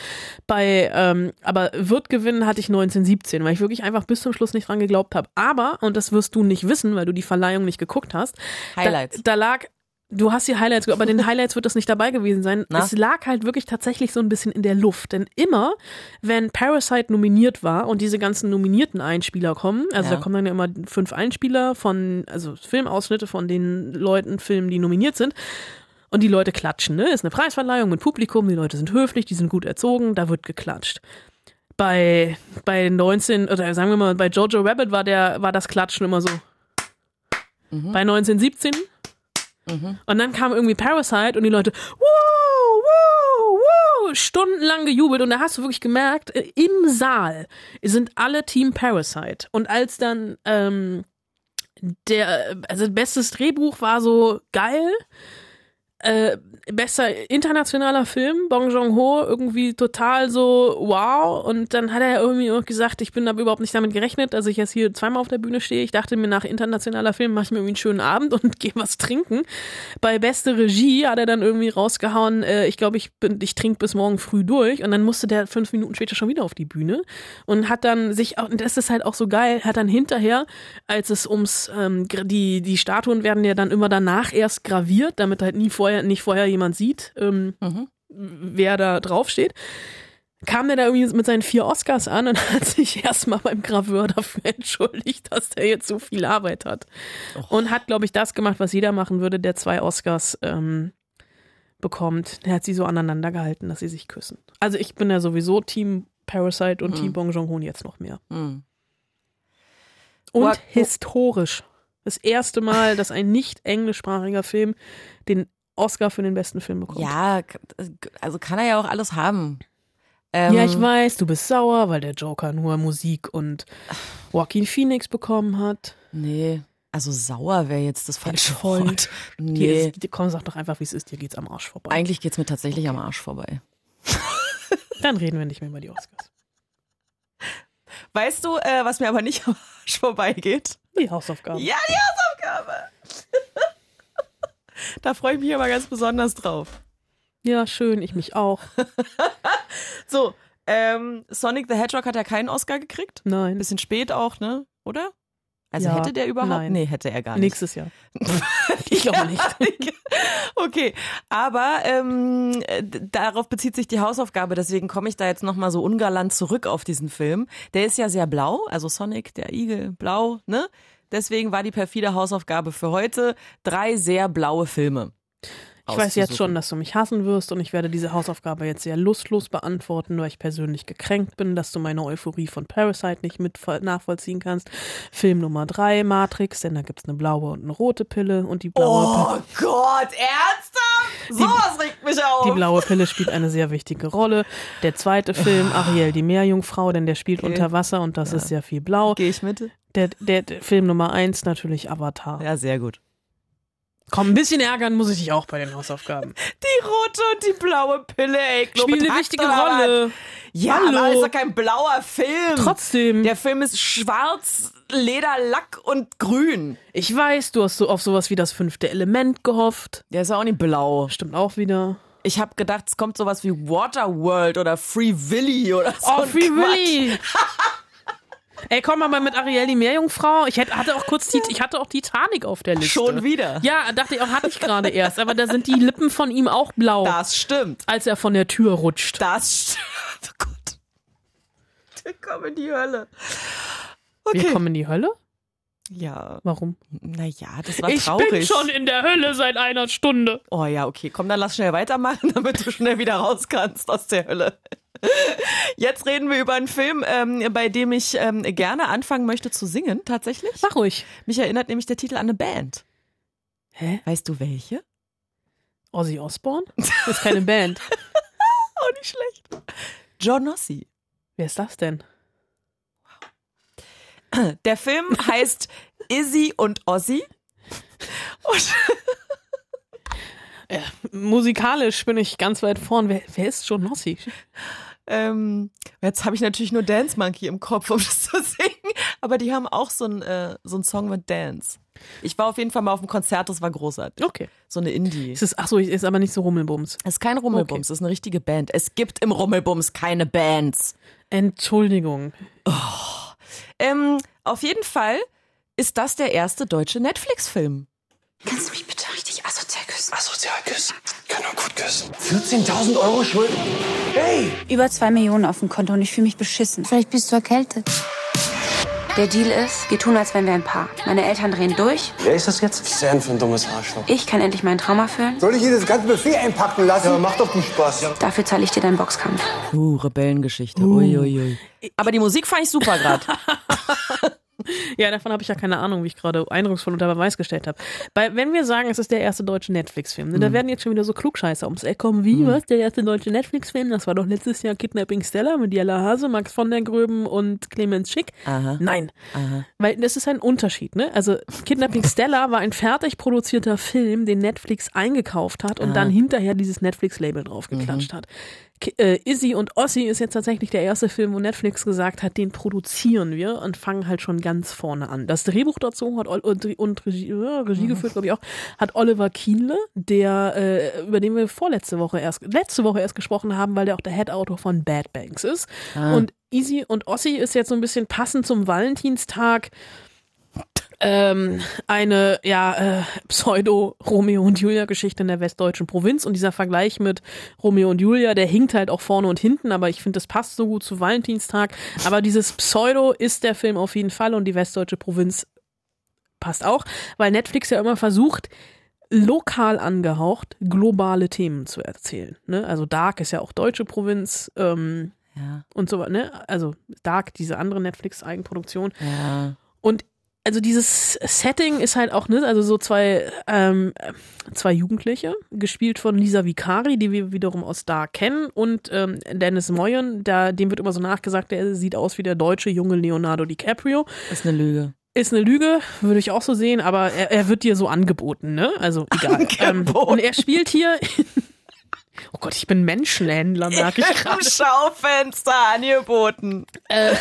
Bei ähm, aber wird gewinnen hatte ich 1917, weil ich wirklich einfach bis zum Schluss nicht dran geglaubt habe. Aber und das wirst du nicht wissen, weil du die Verleihung nicht geguckt hast. Highlights. Da, da lag Du hast die Highlights, aber den Highlights wird das nicht dabei gewesen sein. Na? Es lag halt wirklich tatsächlich so ein bisschen in der Luft. Denn immer, wenn Parasite nominiert war und diese ganzen nominierten Einspieler kommen, also Ja. da kommen dann ja immer fünf Einspieler von, also Filmausschnitte von den Leuten, Filmen, die nominiert sind. Und die Leute klatschen, ne? Ist eine Preisverleihung mit Publikum, die Leute sind höflich, die sind gut erzogen, da wird geklatscht. Bei, bei 19, oder sagen wir mal, bei Jojo Rabbit war der, war das Klatschen immer so. Bei 1917 und dann kam irgendwie Parasite und die Leute, wow, wow, wow, stundenlang gejubelt und da hast du wirklich gemerkt, äh, im Saal sind alle Team Parasite. Und als dann ähm, der, also bestes Drehbuch war so geil, äh, bester internationaler Film, Bong Joon-ho, irgendwie total so wow. Und dann hat er irgendwie gesagt, ich bin aber überhaupt nicht damit gerechnet, dass ich jetzt hier zweimal auf der Bühne stehe. Ich dachte mir, nach internationaler Film mache ich mir irgendwie einen schönen Abend *laughs* und gehe was trinken. Bei beste Regie hat er dann irgendwie rausgehauen, äh, ich glaube, ich ich trinke bis morgen früh durch. Und dann musste der fünf Minuten später schon wieder auf die Bühne und hat dann sich, auch, und das ist halt auch so geil, hat dann hinterher, als es ums, ähm, die, die Statuen werden ja dann immer danach erst graviert, damit halt nie vorher, nicht vorher jemand sieht, ähm, wer da draufsteht. Kam der da irgendwie mit seinen vier Oscars an und *laughs* hat sich erstmal beim Graveur dafür entschuldigt, dass der jetzt so viel Arbeit hat. Und hat, glaube ich, das gemacht, was jeder machen würde, der zwei Oscars ähm, bekommt. Der hat sie so aneinander gehalten, dass sie sich küssen. Also ich bin ja sowieso Team Parasite und Team Bong Joon-ho jetzt noch mehr. Mhm. Und What- historisch. Das erste Mal, dass ein nicht englischsprachiger Film den Oscar für den besten Film bekommt. Ja, k- also kann er ja auch alles haben. Ähm, Ja, ich weiß, du bist sauer, weil der Joker nur Musik und Joaquin Phoenix bekommen hat. Nee, also sauer wäre jetzt das falsche. Wort. Nee, ist, komm, sag doch einfach, wie es ist, dir geht's am Arsch vorbei. eigentlich geht's mir tatsächlich am Arsch vorbei. *laughs* Dann reden wir nicht mehr über die Oscars. Weißt du, äh, was mir aber nicht am Arsch vorbeigeht? Die Hausaufgaben. Ja, die Hausaufgabe. *laughs* *laughs* da freue ich mich aber ganz besonders drauf. Ja, schön, ich mich auch. *laughs* So, ähm, Sonic the Hedgehog hat ja keinen Oscar gekriegt. Nein, Bisschen spät auch, ne? Oder? Also Ja, hätte der überhaupt? nein. Nee, hätte er gar nicht. nächstes Jahr. *laughs* Ich glaube nicht. Okay, aber ähm, äh, darauf bezieht sich die Hausaufgabe, deswegen komme ich da jetzt nochmal so ungalant zurück auf diesen Film. Der ist ja sehr blau, also Sonic, der Igel, blau, ne? Deswegen war die perfide Hausaufgabe für heute drei sehr blaue Filme. Ich weiß jetzt schon, dass du mich hassen wirst und ich werde diese Hausaufgabe jetzt sehr lustlos beantworten, weil ich persönlich gekränkt bin, dass du meine Euphorie von Parasite nicht mit nachvollziehen kannst. Film Nummer drei, Matrix, denn da gibt's eine blaue und eine rote Pille und die blaue, Oh Gott, ernsthaft? Sowas regt mich auf. die blaue Pille spielt eine sehr wichtige Rolle. Der zweite Film, Ariel, die Meerjungfrau, denn der spielt Okay. unter Wasser und das ist sehr viel blau. Gehe ich mit? Der, der, der Film Nummer eins natürlich Avatar. Ja, sehr gut. Komm, ein bisschen ärgern muss ich dich auch bei den Hausaufgaben. *laughs* Die rote und die blaue Pille, ey. Spielt eine wichtige Rolle. Ja, Hallo. aber ist doch kein blauer Film. Trotzdem. Der Film ist schwarz, Leder, Lack und grün. Ich weiß, du hast so auf sowas wie das fünfte Element gehofft. Der ist ja auch nicht blau. Stimmt auch wieder. Ich habe gedacht, es kommt sowas wie Waterworld oder Free Willy oder so. Oh, Free Quatsch. Willy. *laughs* Ey, komm mal mit Ariel die Meerjungfrau. Ich hätte, hatte auch kurz die, ich hatte auch Titanic auf der Liste. Schon wieder. Ja, dachte ich auch, hatte ich gerade erst. Aber da sind die Lippen von ihm auch blau, Das stimmt. als er von der Tür rutscht. Das stimmt. *laughs* Oh Gott. Wir kommen in die Hölle. Okay. Wir kommen in die Hölle? Ja, Warum? naja, das war Ich traurig. bin schon in der Hölle seit einer Stunde. Oh ja, okay. Komm, dann lass schnell weitermachen, *laughs* damit du schnell wieder raus kannst aus der Hölle. *laughs* Jetzt reden wir über einen Film, ähm, bei dem ich ähm, gerne anfangen möchte zu singen, tatsächlich. Mach ruhig. Mich erinnert nämlich der Titel an eine Band. Hä? Weißt du welche? Ozzy Osbourne? Das ist keine Band. *laughs* Oh, nicht schlecht. John Nossi. Wer ist das denn? Der Film heißt Izzy und Ozzy. Und Musikalisch bin ich ganz weit vorn. Wer, wer ist John Nossi? ähm, jetzt habe ich natürlich nur Dance Monkey im Kopf, um *laughs* das zu singen. Aber die haben auch so einen äh, so einen Song mit Dance. Ich war auf jeden Fall mal auf einem Konzert, das war großartig. Okay. So eine Indie. Ist es, ach so, ist aber nicht so Rummelbums. Es ist kein Rummelbums, es ist eine richtige Band. Es gibt im Rummelbums keine Bands. Entschuldigung. Ähm, auf jeden Fall ist das der erste deutsche Netflix-Film. Kannst du mich bitte richtig asozial küssen? Asozial küssen. Können wir gut küssen. 14.000 Euro Schulden? Hey! Über zwei Millionen auf dem Konto und ich fühle mich beschissen. Vielleicht bist du erkältet. Der Deal ist, wir tun, als wären wir ein Paar. Meine Eltern drehen durch, Wer ist das jetzt? Was ist denn für ein dummes Arschloch? ich kann endlich meinen Traum erfüllen. Soll ich hier das ganze Buffet einpacken lassen? Ja, macht doch den Spaß. Dafür zahle ich dir deinen Boxkampf. Uh, Rebellengeschichte. Uiuiui. Aber die Musik fand ich super gerade. *laughs* Ja, davon habe ich ja keine Ahnung, wie ich gerade eindrucksvoll unter Beweis gestellt habe. Weil, wenn wir sagen, es ist der erste deutsche Netflix-Film, ne, da werden jetzt schon wieder so Klugscheißer ums Eck kommen. Wie, was? Der erste deutsche Netflix-Film? Das war doch letztes Jahr Kidnapping Stella mit Jella Hase, Max von der Gröben und Clemens Schick. Aha. Nein. Aha. Weil das ist ein Unterschied, ne? Also Kidnapping Stella war ein fertig produzierter Film, den Netflix eingekauft hat und dann hinterher dieses Netflix-Label draufgeklatscht hat. Äh, Izzy und Ossi ist jetzt tatsächlich der erste Film, wo Netflix gesagt hat, den produzieren wir und fangen halt schon ganz vorne an. Das Drehbuch dazu hat und, und Regie, Regie geführt, glaube ich auch, hat Oliver Kienle, der äh, über den wir vorletzte Woche erst letzte Woche erst gesprochen haben, weil der auch der Head-Autor von Bad Banks ist. Und Izzy und Ossi ist jetzt so ein bisschen passend zum Valentinstag ähm, eine ja äh, Pseudo Romeo und Julia Geschichte in der westdeutschen Provinz und dieser Vergleich mit Romeo und Julia, der hinkt halt auch vorne und hinten, aber ich finde, das passt so gut zu Valentinstag. Aber dieses Pseudo ist der Film auf jeden Fall und die westdeutsche Provinz passt auch, weil Netflix ja immer versucht lokal angehaucht globale Themen zu erzählen. Ne? Also Dark ist ja auch deutsche Provinz ähm, Ja, und so ne? Also Dark, diese andere Netflix-Eigenproduktion. ja. Und also dieses Setting ist halt auch, ne, also so zwei, ähm, zwei Jugendliche, gespielt von Lisa Vicari, die wir wiederum aus Dark kennen, und ähm, Dennis Moyen, da, dem wird immer so nachgesagt, der sieht aus wie der deutsche junge Leonardo DiCaprio. Ist eine Lüge. Ist eine Lüge, würde ich auch so sehen, aber er, er wird dir so angeboten, ne? Also egal. Ähm, und er spielt hier. *laughs* oh Gott, ich bin Menschenhändler, merke ich *laughs* gerade. Im Schaufenster angeboten. Äh,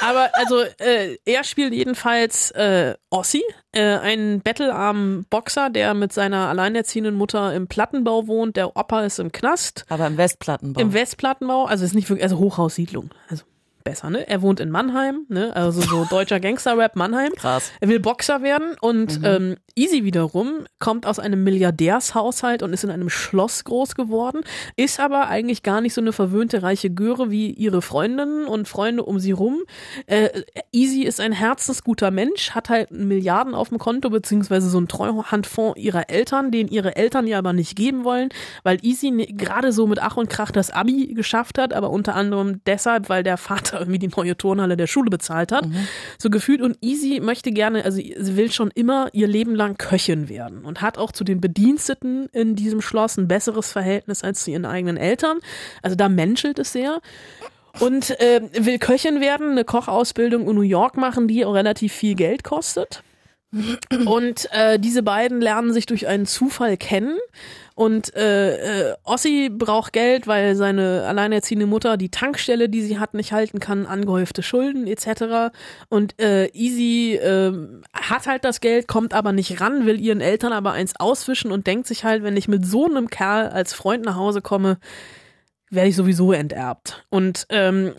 aber also äh, er spielt jedenfalls äh, Ossi, äh, einen bettelarmen Boxer, der mit seiner alleinerziehenden Mutter im Plattenbau wohnt. Der Opa ist im Knast, Aber im Westplattenbau. im Westplattenbau, also ist nicht wirklich, also Hochhaussiedlung, also besser, ne? Er wohnt in Mannheim, ne? Also so *laughs* deutscher Gangster-Rap Mannheim. Krass. Er will Boxer werden und ähm, Easy wiederum kommt aus einem Milliardärshaushalt und ist in einem Schloss groß geworden, ist aber eigentlich gar nicht so eine verwöhnte reiche Göre wie ihre Freundinnen und Freunde um sie rum. Äh, Easy ist ein herzensguter Mensch, hat halt Milliarden auf dem Konto, beziehungsweise so einen Treuhandfonds ihrer Eltern, den ihre Eltern ihr aber nicht geben wollen, weil Easy ne- gerade so mit Ach und Krach das Abi geschafft hat, aber unter anderem deshalb, weil der Vater irgendwie die neue Turnhalle der Schule bezahlt hat. So gefühlt und Easy möchte gerne, also sie will schon immer ihr Leben lang Köchin werden und hat auch zu den Bediensteten in diesem Schloss ein besseres Verhältnis als zu ihren eigenen Eltern. Also da menschelt es sehr. und äh, will Köchin werden, eine Kochausbildung in New York machen, die auch relativ viel Geld kostet. Und äh, diese beiden lernen sich durch einen Zufall kennen. Und äh, äh, Ossi braucht Geld, weil seine alleinerziehende Mutter die Tankstelle, die sie hat, nicht halten kann, angehäufte Schulden etc. Und äh, Easy äh, hat halt das Geld, kommt aber nicht ran, will ihren Eltern aber eins auswischen und denkt sich halt, wenn ich mit so einem Kerl als Freund nach Hause komme, werde ich sowieso enterbt. Und ähm,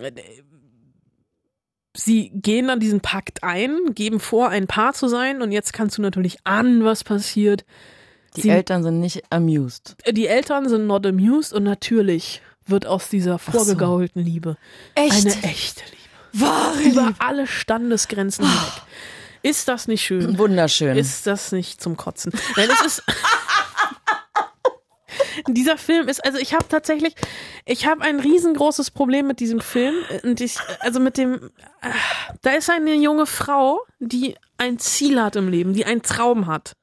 sie gehen dann diesen Pakt ein, geben vor, ein Paar zu sein und jetzt kannst du natürlich ahnen, was passiert. Die sie, Eltern sind nicht amused. Die Eltern sind not amused und natürlich wird aus dieser vorgegaulten Liebe Echt? eine echte Liebe. Wahre Über Liebe. alle Standesgrenzen hinweg. Ist das nicht schön? Wunderschön. Ist das nicht zum Kotzen? Nein, es ist. *laughs* Dieser Film ist, also ich habe tatsächlich, ich habe ein riesengroßes Problem mit diesem Film und ich, also mit dem, äh, da ist eine junge Frau, die ein Ziel hat im Leben, die einen Traum hat.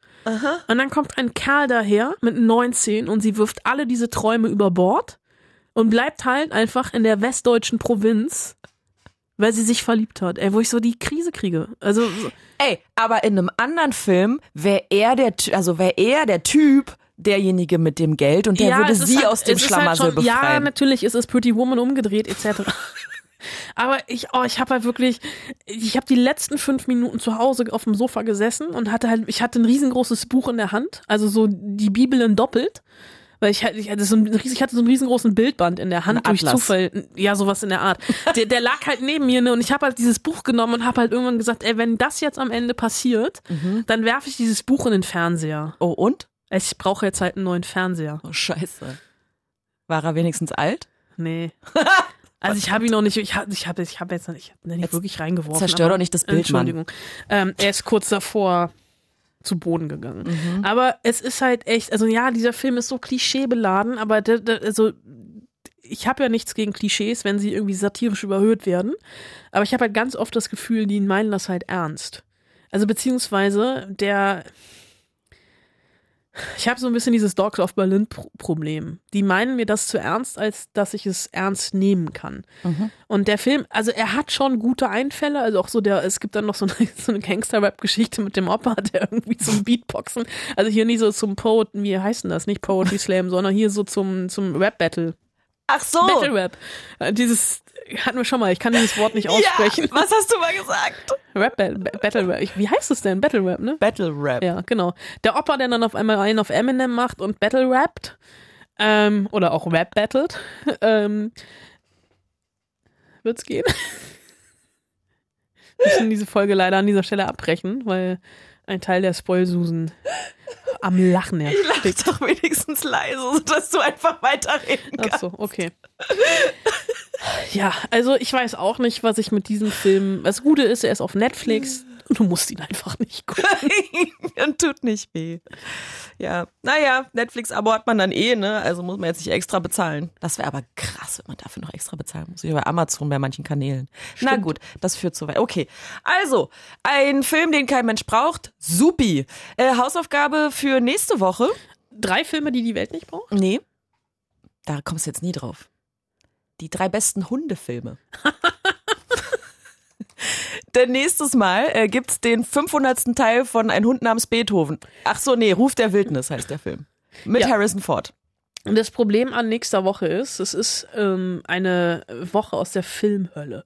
Und dann kommt ein Kerl daher mit 19 und sie wirft alle diese Träume über Bord und bleibt halt einfach in der westdeutschen Provinz, weil sie sich verliebt hat. Ey, wo ich so die Krise kriege. Also so, Ey, aber in einem anderen Film wäre er der, also wäre er der Typ, derjenige mit dem Geld und der würde es ist sie halt- aus dem halt Schlamassel Ja, befreien. natürlich ist es Pretty Woman umgedreht etc. *laughs* Aber ich, oh, ich habe halt wirklich, ich habe die letzten fünf Minuten zu Hause auf dem Sofa gesessen und hatte halt, ich hatte ein riesengroßes Buch in der Hand, also so die Bibel in doppelt. Weil ich, halt- ich, hatte so ein, ich hatte so einen riesengroßen Bildband in der Hand durch. Zufall. Ja, sowas in der Art. Der, der lag halt neben mir ne, und ich habe halt dieses Buch genommen und habe halt irgendwann gesagt, ey, wenn das jetzt am Ende passiert, dann werfe ich dieses Buch in den Fernseher. Oh, und? Ich brauche jetzt halt einen neuen Fernseher. Oh, scheiße. War er wenigstens alt? Nee. *laughs* Also ich habe ihn noch nicht, ich habe ich hab, ich hab jetzt noch nicht, ihn nicht Jetzt wirklich reingeworfen. zerstör doch nicht das Bild, Mann. Entschuldigung. Ähm, er ist kurz davor zu Boden gegangen. Mhm. Aber es ist halt echt, also ja, dieser Film ist so klischeebeladen, aber der, der, also ich habe ja nichts gegen Klischees, wenn sie irgendwie satirisch überhöht werden. Aber ich habe halt ganz oft das Gefühl, die meinen das halt ernst. Also beziehungsweise der ich habe so ein bisschen dieses Dogs of Berlin Pro- Problem. Die meinen mir das zu ernst, als dass ich es ernst nehmen kann. Und der Film, also er hat schon gute Einfälle, also auch so der, es gibt dann noch so eine, *laughs* so eine Gangster-Rap-Geschichte mit dem Opa, *laughs* der irgendwie zum Beatboxen, also hier nicht so zum Poet, wie heißt denn das, nicht Poetry Slam, sondern hier so zum, zum Rap-Battle. Ach so. Battle Rap. Äh, Dieses hatten wir schon mal, ich kann dieses Wort nicht aussprechen. Ja, was hast du mal gesagt? Rap Battle, Rap. Wie heißt es denn? Battle Rap, ne? Battle Rap. Ja, genau. Der Opa, der dann auf einmal einen auf Eminem macht und Battle rappt. Ähm, oder auch Rap battlet. *laughs* Ähm, wird's gehen? *laughs* Wir müssen diese Folge leider an dieser Stelle abbrechen, weil ein Teil der Spoilsusen am Lachen Lach erstickt. doch wenigstens leise, sodass du einfach weiterreden kannst. Ach so, okay. Ja, also ich weiß auch nicht, was ich mit diesem Film. Das Gute ist, er ist auf Netflix und du musst ihn einfach nicht gucken. *laughs* und tut nicht weh. Ja, naja, Netflix-Abo hat man dann eh, ne? Also muss man jetzt nicht extra bezahlen. Das wäre aber krass, wenn man dafür noch extra bezahlen muss. Wie bei Amazon bei manchen Kanälen. Na gut, das führt zu weit. Okay, also, ein Film, den kein Mensch braucht. Supi. Äh, Hausaufgabe für nächste Woche. Drei Filme, die die Welt nicht braucht? Nee, da kommst du jetzt nie drauf. Die drei besten Hundefilme. *laughs* Denn nächstes Mal äh, gibt's den 500. Teil von Ein Hund namens Beethoven. Ach so, nee, Ruf der Wildnis heißt der Film. Mit Ja. Harrison Ford. Und das Problem an nächster Woche ist, es ist ähm, eine Woche aus der Filmhölle.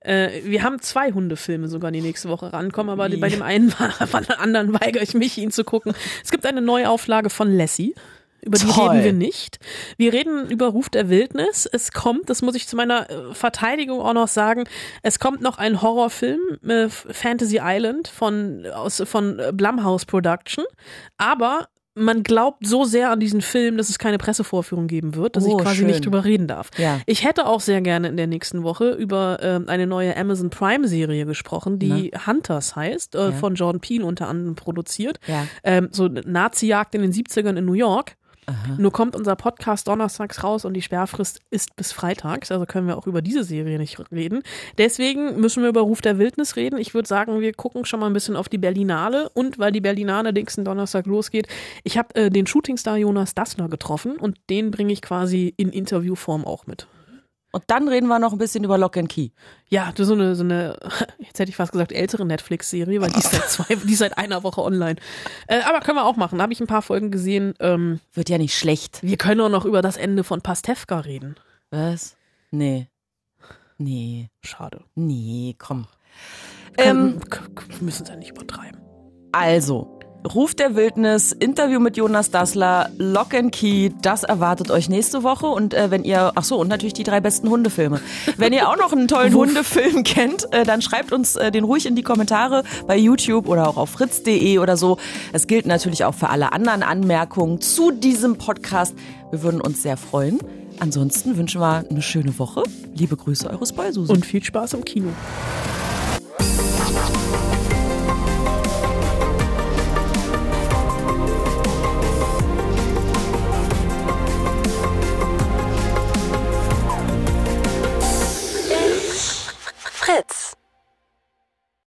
Äh, wir haben zwei Hundefilme sogar, die nächste Woche rankommen, aber Wie? bei dem einen, bei *laughs* dem anderen weigere ich mich, ihn zu gucken. Es gibt eine Neuauflage von Lassie. Über die Toll. reden wir nicht. Wir reden über Ruf der Wildnis. Es kommt, das muss ich zu meiner äh, Verteidigung auch noch sagen, es kommt noch ein Horrorfilm, äh, Fantasy Island von, aus, von äh, Blumhouse Production. Aber man glaubt so sehr an diesen Film, dass es keine Pressevorführung geben wird, dass Oh, ich quasi schön. nicht drüber reden darf. Ja. Ich hätte auch sehr gerne in der nächsten Woche über ähm, eine neue Amazon Prime Serie gesprochen, die Hunters heißt, äh, Ja. von Jordan Peele unter anderem produziert. Ja. Ähm, so Nazi-Jagd in den 70ern in New York. Nur kommt unser Podcast donnerstags raus und die Sperrfrist ist bis freitags, also können wir auch über diese Serie nicht reden. Deswegen müssen wir über Ruf der Wildnis reden. Ich würde sagen, wir gucken schon mal ein bisschen auf die Berlinale und weil die Berlinale nächsten Donnerstag losgeht, ich habe äh, den Shootingstar Jonas Dassler getroffen und den bringe ich quasi in Interviewform auch mit. Und dann reden wir noch ein bisschen über Lock and Key. Ja, so eine, so eine, *laughs* jetzt hätte ich fast gesagt, ältere Netflix-Serie, weil die ist seit zwei, die ist seit einer Woche online. Äh, aber können wir auch machen. Da habe ich ein paar Folgen gesehen. Ähm, Wird ja nicht schlecht. wir können auch noch über das Ende von Pastewka reden. Was? Nee. Nee. Schade. Nee, komm. Ähm, wir müssen es ja nicht übertreiben. also, Ruf der Wildnis, Interview mit Jonas Dassler, Lock and Key, das erwartet euch nächste Woche. Und äh, wenn ihr, ach so, und natürlich die drei besten Hundefilme. Wenn ihr auch noch einen tollen *laughs* Hundefilm kennt, äh, dann schreibt uns äh, den ruhig in die Kommentare bei YouTube oder auch auf fritz.de oder so. Es gilt natürlich auch für alle anderen Anmerkungen zu diesem Podcast. Wir würden uns sehr freuen. Ansonsten wünschen wir eine schöne Woche. Liebe Grüße, eure Spoilsusen. Und viel Spaß im Kino. Fritz.